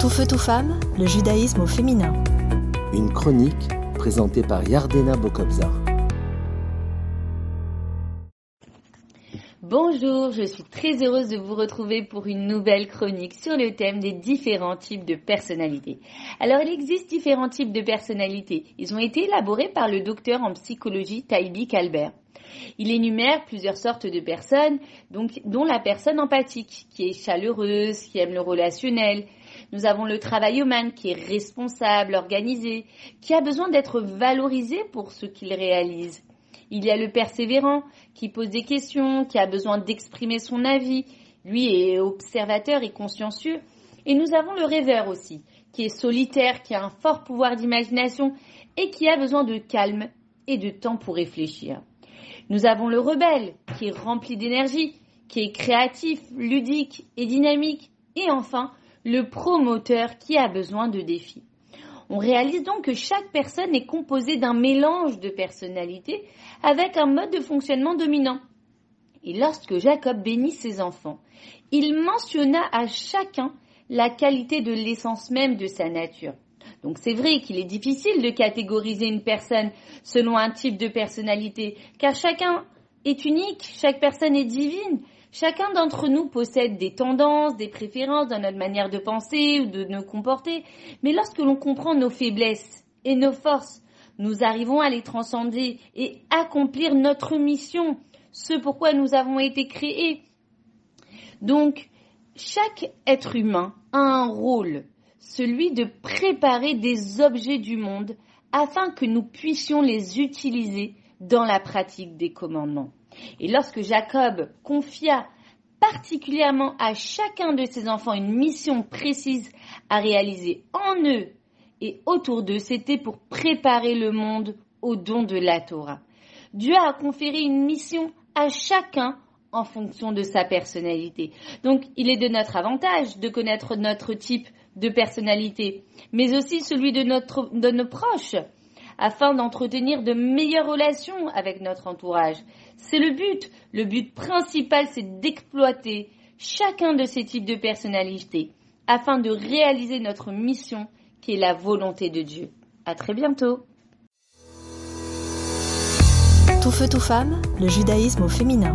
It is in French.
Tout feu, tout femme, le judaïsme au féminin. Une chronique présentée par Yardena Bokobzar. Bonjour, je suis très heureuse de vous retrouver pour une nouvelle chronique sur le thème des différents types de personnalités. Alors il existe différents types de personnalités. Ils ont été élaborés par le docteur en psychologie Taïbi Calbert. Il énumère plusieurs sortes de personnes, donc, dont la personne empathique, qui est chaleureuse, qui aime le relationnel. Nous avons le travail humain, qui est responsable, organisé, qui a besoin d'être valorisé pour ce qu'il réalise. Il y a le persévérant, qui pose des questions, qui a besoin d'exprimer son avis. Lui est observateur et consciencieux. Et nous avons le rêveur aussi, qui est solitaire, qui a un fort pouvoir d'imagination et qui a besoin de calme et de temps pour réfléchir. Nous avons le rebelle, qui est rempli d'énergie, qui est créatif, ludique et dynamique. Et enfin, le promoteur qui a besoin de défis. On réalise donc que chaque personne est composée d'un mélange de personnalités avec un mode de fonctionnement dominant. Et lorsque Jacob bénit ses enfants, il mentionna à chacun la qualité de l'essence même de sa nature. Donc c'est vrai qu'il est difficile de catégoriser une personne selon un type de personnalité, car chacun est unique, chaque personne est divine. Chacun d'entre nous possède des tendances, des préférences dans notre manière de penser ou de nous comporter. Mais lorsque l'on comprend nos faiblesses et nos forces, nous arrivons à les transcender et accomplir notre mission, ce pourquoi nous avons été créés. Donc, chaque être humain a un rôle celui de préparer des objets du monde afin que nous puissions les utiliser dans la pratique des commandements. Et lorsque Jacob confia particulièrement à chacun de ses enfants une mission précise à réaliser en eux et autour d'eux, c'était pour préparer le monde au don de la Torah. Dieu a conféré une mission à chacun en fonction de sa personnalité. Donc, il est de notre avantage de connaître notre type de personnalité, mais aussi celui de, de nos proches, afin d'entretenir de meilleures relations avec notre entourage. C'est le but. Le but principal, c'est d'exploiter chacun de ces types de personnalités afin de réaliser notre mission qui est la volonté de Dieu. À très bientôt. Tout feu, tout femme, le judaïsme au féminin.